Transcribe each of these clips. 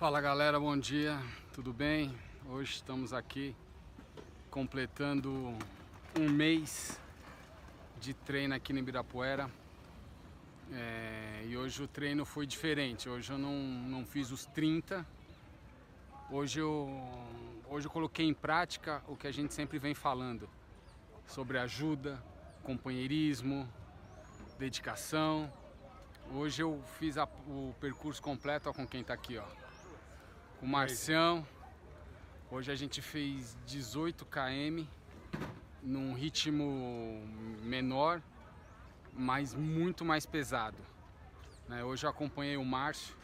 Fala galera, bom dia, tudo bem? Hoje estamos aqui completando um mês de treino aqui no Ibirapuera é, e hoje o treino foi diferente. Hoje eu não, não fiz os 30, hoje eu, hoje eu coloquei em prática o que a gente sempre vem falando sobre ajuda, companheirismo, dedicação. Hoje eu fiz a, o percurso completo ó, com quem está aqui, ó. O Marcião. Hoje a gente fez 18 km num ritmo menor, mas muito mais pesado. Né? Hoje eu acompanhei o Márcio.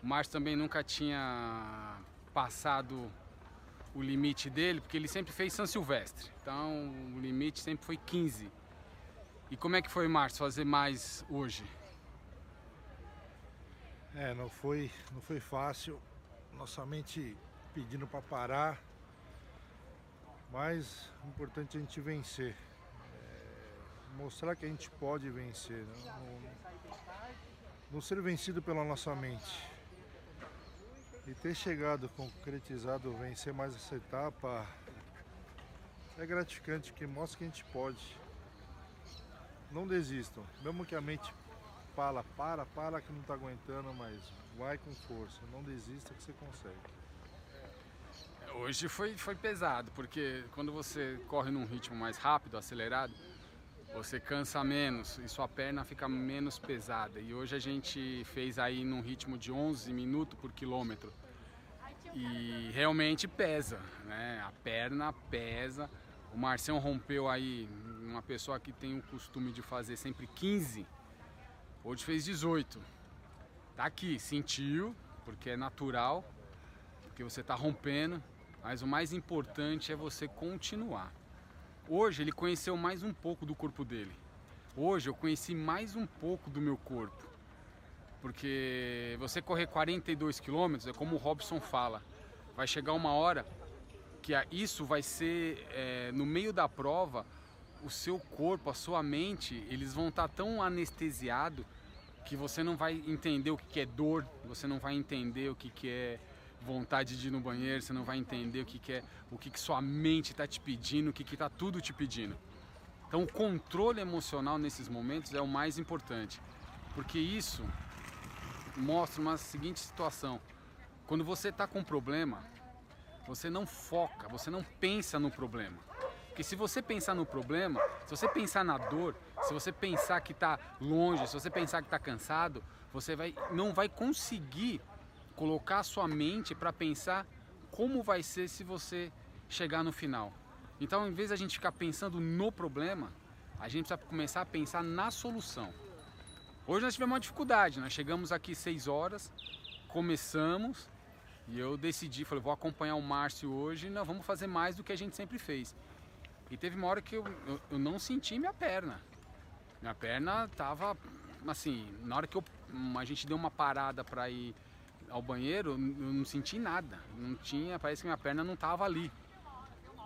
O Márcio também nunca tinha passado o limite dele, porque ele sempre fez São Silvestre. Então o limite sempre foi 15. E como é que foi, Márcio, fazer mais hoje? É, não foi, não foi fácil. Nossa mente pedindo para parar. Mas o importante é a gente vencer. É, mostrar que a gente pode vencer. Né? Não, não ser vencido pela nossa mente. E ter chegado, concretizado, vencer mais essa etapa é gratificante, que mostra que a gente pode. Não desistam, mesmo que a mente fala, para, para que não está aguentando, mas vai com força, não desista que você consegue. Hoje foi, foi pesado, porque quando você corre num ritmo mais rápido, acelerado, você cansa menos e sua perna fica menos pesada. E hoje a gente fez aí num ritmo de 11 minutos por quilômetro. E realmente pesa, né? A perna pesa. O Marcião rompeu aí, uma pessoa que tem o costume de fazer sempre 15, hoje fez 18. Tá aqui, sentiu, porque é natural, porque você tá rompendo, mas o mais importante é você continuar. Hoje ele conheceu mais um pouco do corpo dele. Hoje eu conheci mais um pouco do meu corpo. Porque você correr 42 quilômetros é como o Robson fala. Vai chegar uma hora que isso vai ser é, no meio da prova o seu corpo, a sua mente, eles vão estar tá tão anestesiado que você não vai entender o que é dor, você não vai entender o que é vontade de ir no banheiro, você não vai entender o que é o que, que sua mente está te pedindo, o que está tudo te pedindo. Então o controle emocional nesses momentos é o mais importante, porque isso mostra uma seguinte situação. Quando você está com um problema, você não foca, você não pensa no problema. Porque se você pensar no problema, se você pensar na dor, se você pensar que está longe, se você pensar que está cansado, você vai, não vai conseguir colocar a sua mente para pensar como vai ser se você chegar no final. Então, em vez de a gente ficar pensando no problema, a gente precisa começar a pensar na solução. Hoje nós tivemos uma dificuldade, nós chegamos aqui 6 horas, começamos e eu decidi, falei, vou acompanhar o Márcio hoje nós vamos fazer mais do que a gente sempre fez. E teve uma hora que eu, eu, eu não senti minha perna. Minha perna tava assim, na hora que eu, a gente deu uma parada para ir ao banheiro, eu não senti nada. Não tinha, parece que minha perna não tava ali.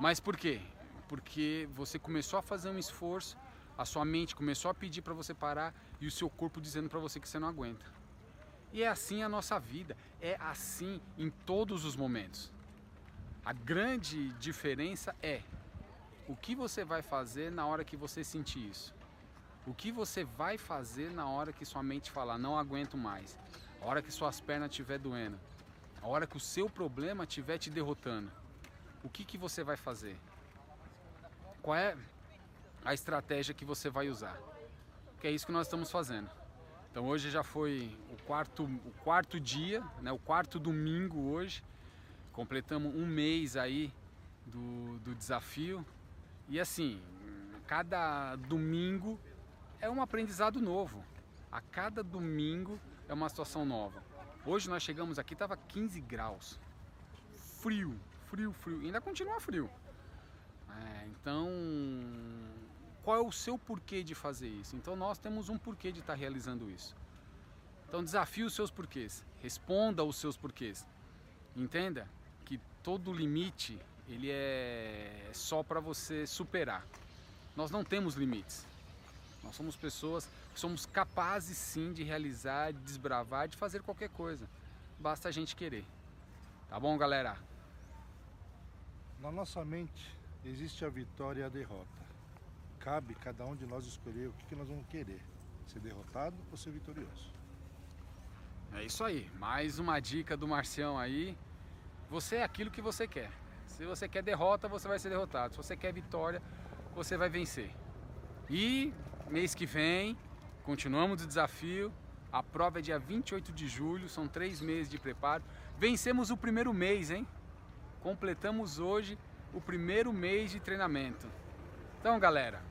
Mas por quê? Porque você começou a fazer um esforço a sua mente começou a pedir para você parar e o seu corpo dizendo para você que você não aguenta. E é assim a nossa vida, é assim em todos os momentos. A grande diferença é o que você vai fazer na hora que você sentir isso. O que você vai fazer na hora que sua mente falar não aguento mais. A hora que suas pernas estiver doendo. A hora que o seu problema estiver te derrotando. O que, que você vai fazer? Qual é a estratégia que você vai usar. Que é isso que nós estamos fazendo. Então hoje já foi o quarto, o quarto dia, né, o quarto domingo hoje. Completamos um mês aí do, do desafio. E assim, cada domingo é um aprendizado novo. A cada domingo é uma situação nova. Hoje nós chegamos aqui, estava 15 graus. Frio, frio, frio. Ainda continua frio. É, então qual é o seu porquê de fazer isso? Então nós temos um porquê de estar realizando isso. Então desafie os seus porquês, responda os seus porquês. Entenda que todo limite ele é só para você superar. Nós não temos limites. Nós somos pessoas que somos capazes sim de realizar, de desbravar, de fazer qualquer coisa. Basta a gente querer. Tá bom, galera? Na nossa mente existe a vitória e a derrota. Cabe cada um de nós escolher o que, que nós vamos querer: ser derrotado ou ser vitorioso. É isso aí. Mais uma dica do Marcião aí. Você é aquilo que você quer. Se você quer derrota, você vai ser derrotado. Se você quer vitória, você vai vencer. E mês que vem, continuamos o desafio. A prova é dia 28 de julho, são três meses de preparo. Vencemos o primeiro mês, hein? Completamos hoje o primeiro mês de treinamento. Então, galera,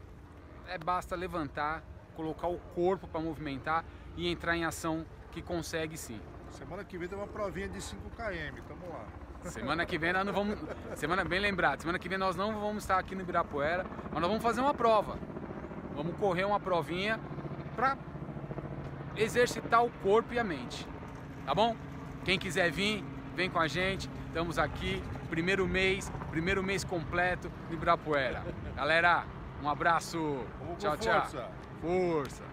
é basta levantar, colocar o corpo para movimentar e entrar em ação que consegue sim. Semana que vem tem uma provinha de 5 km, tamo lá. Semana que vem nós não vamos. Semana bem lembrado, semana que vem nós não vamos estar aqui no Ibirapuera, mas nós vamos fazer uma prova. Vamos correr uma provinha para exercitar o corpo e a mente. Tá bom? Quem quiser vir, vem com a gente. Estamos aqui, primeiro mês, primeiro mês completo no Ibirapuera. Galera, um abraço. Tchau, tchau. força. Força.